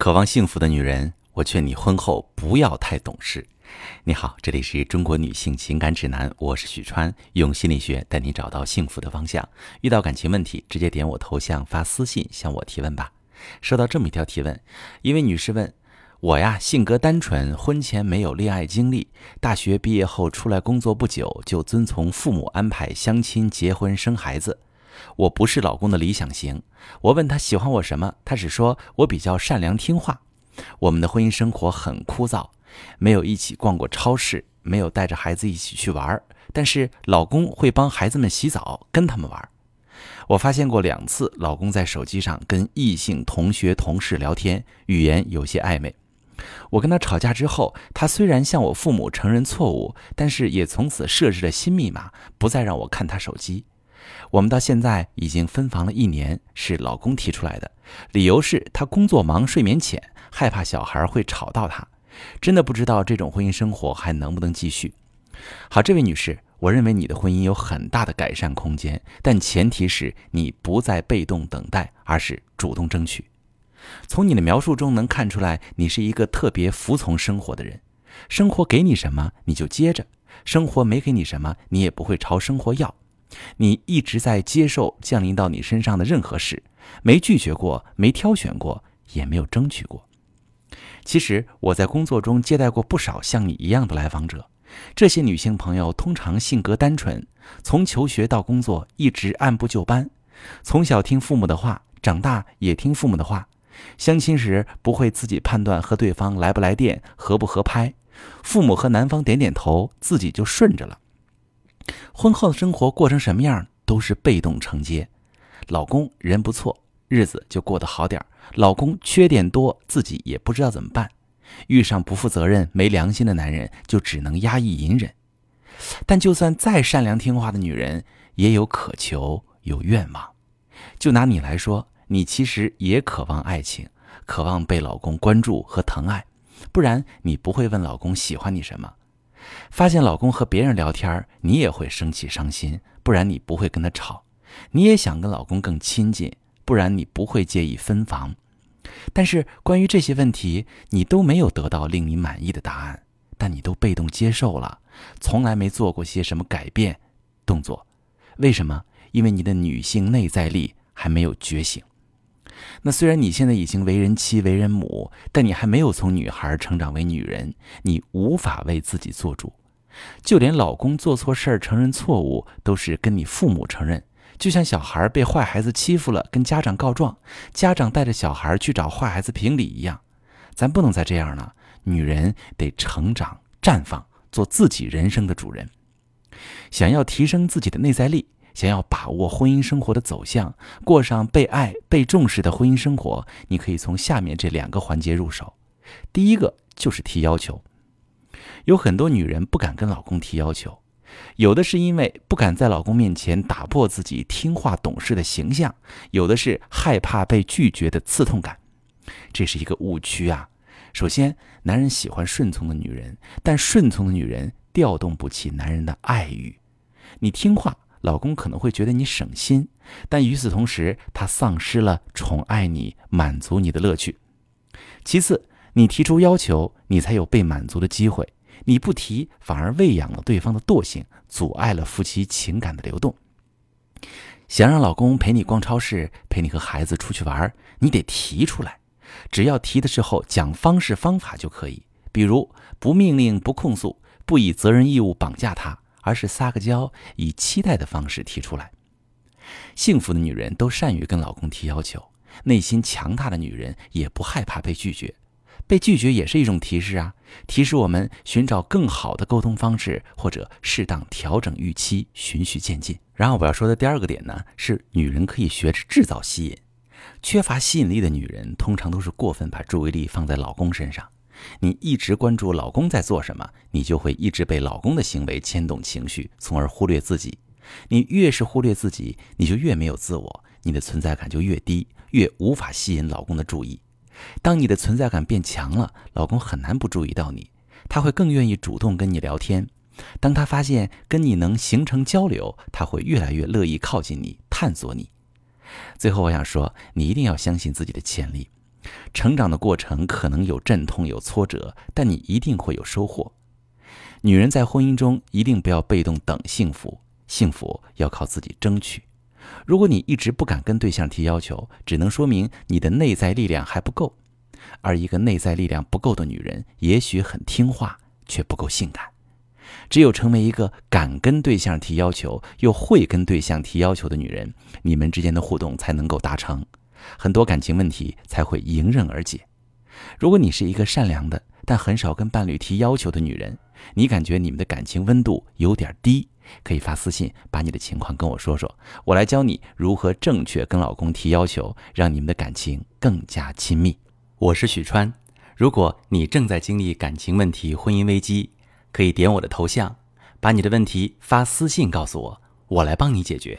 渴望幸福的女人，我劝你婚后不要太懂事。你好，这里是中国女性情感指南，我是许川，用心理学带你找到幸福的方向。遇到感情问题，直接点我头像发私信向我提问吧。收到这么一条提问，一位女士问我呀，性格单纯，婚前没有恋爱经历，大学毕业后出来工作不久，就遵从父母安排相亲、结婚、生孩子。我不是老公的理想型。我问他喜欢我什么，他只说我比较善良听话。我们的婚姻生活很枯燥，没有一起逛过超市，没有带着孩子一起去玩。但是老公会帮孩子们洗澡，跟他们玩。我发现过两次，老公在手机上跟异性同学、同事聊天，语言有些暧昧。我跟他吵架之后，他虽然向我父母承认错误，但是也从此设置了新密码，不再让我看他手机。我们到现在已经分房了一年，是老公提出来的，理由是他工作忙、睡眠浅，害怕小孩会吵到他。真的不知道这种婚姻生活还能不能继续。好，这位女士，我认为你的婚姻有很大的改善空间，但前提是你不再被动等待，而是主动争取。从你的描述中能看出来，你是一个特别服从生活的人，生活给你什么你就接着，生活没给你什么，你也不会朝生活要。你一直在接受降临到你身上的任何事，没拒绝过，没挑选过，也没有争取过。其实我在工作中接待过不少像你一样的来访者，这些女性朋友通常性格单纯，从求学到工作一直按部就班，从小听父母的话，长大也听父母的话。相亲时不会自己判断和对方来不来电，合不合拍，父母和男方点点头，自己就顺着了。婚后的生活过成什么样，都是被动承接。老公人不错，日子就过得好点老公缺点多，自己也不知道怎么办。遇上不负责任、没良心的男人，就只能压抑隐忍。但就算再善良听话的女人，也有渴求，有愿望。就拿你来说，你其实也渴望爱情，渴望被老公关注和疼爱，不然你不会问老公喜欢你什么。发现老公和别人聊天，你也会生气伤心，不然你不会跟他吵。你也想跟老公更亲近，不然你不会介意分房。但是关于这些问题，你都没有得到令你满意的答案，但你都被动接受了，从来没做过些什么改变动作。为什么？因为你的女性内在力还没有觉醒。那虽然你现在已经为人妻、为人母，但你还没有从女孩成长为女人，你无法为自己做主。就连老公做错事儿承认错误，都是跟你父母承认。就像小孩被坏孩子欺负了，跟家长告状，家长带着小孩去找坏孩子评理一样。咱不能再这样了，女人得成长、绽放，做自己人生的主人。想要提升自己的内在力。想要把握婚姻生活的走向，过上被爱、被重视的婚姻生活，你可以从下面这两个环节入手。第一个就是提要求。有很多女人不敢跟老公提要求，有的是因为不敢在老公面前打破自己听话懂事的形象，有的是害怕被拒绝的刺痛感。这是一个误区啊！首先，男人喜欢顺从的女人，但顺从的女人调动不起男人的爱欲。你听话。老公可能会觉得你省心，但与此同时，他丧失了宠爱你、满足你的乐趣。其次，你提出要求，你才有被满足的机会；你不提，反而喂养了对方的惰性，阻碍了夫妻情感的流动。想让老公陪你逛超市，陪你和孩子出去玩，你得提出来。只要提的时候讲方式方法就可以，比如不命令、不控诉、不以责任义务绑架他。而是撒个娇，以期待的方式提出来。幸福的女人都善于跟老公提要求，内心强大的女人也不害怕被拒绝。被拒绝也是一种提示啊，提示我们寻找更好的沟通方式，或者适当调整预期，循序渐进。然后我要说的第二个点呢，是女人可以学着制造吸引。缺乏吸引力的女人，通常都是过分把注意力放在老公身上。你一直关注老公在做什么，你就会一直被老公的行为牵动情绪，从而忽略自己。你越是忽略自己，你就越没有自我，你的存在感就越低，越无法吸引老公的注意。当你的存在感变强了，老公很难不注意到你，他会更愿意主动跟你聊天。当他发现跟你能形成交流，他会越来越乐意靠近你，探索你。最后，我想说，你一定要相信自己的潜力。成长的过程可能有阵痛、有挫折，但你一定会有收获。女人在婚姻中一定不要被动等幸福，幸福要靠自己争取。如果你一直不敢跟对象提要求，只能说明你的内在力量还不够。而一个内在力量不够的女人，也许很听话，却不够性感。只有成为一个敢跟对象提要求，又会跟对象提要求的女人，你们之间的互动才能够达成，很多感情问题才会迎刃而解。如果你是一个善良的，但很少跟伴侣提要求的女人，你感觉你们的感情温度有点低，可以发私信把你的情况跟我说说，我来教你如何正确跟老公提要求，让你们的感情更加亲密。我是许川，如果你正在经历感情问题、婚姻危机，可以点我的头像，把你的问题发私信告诉我，我来帮你解决。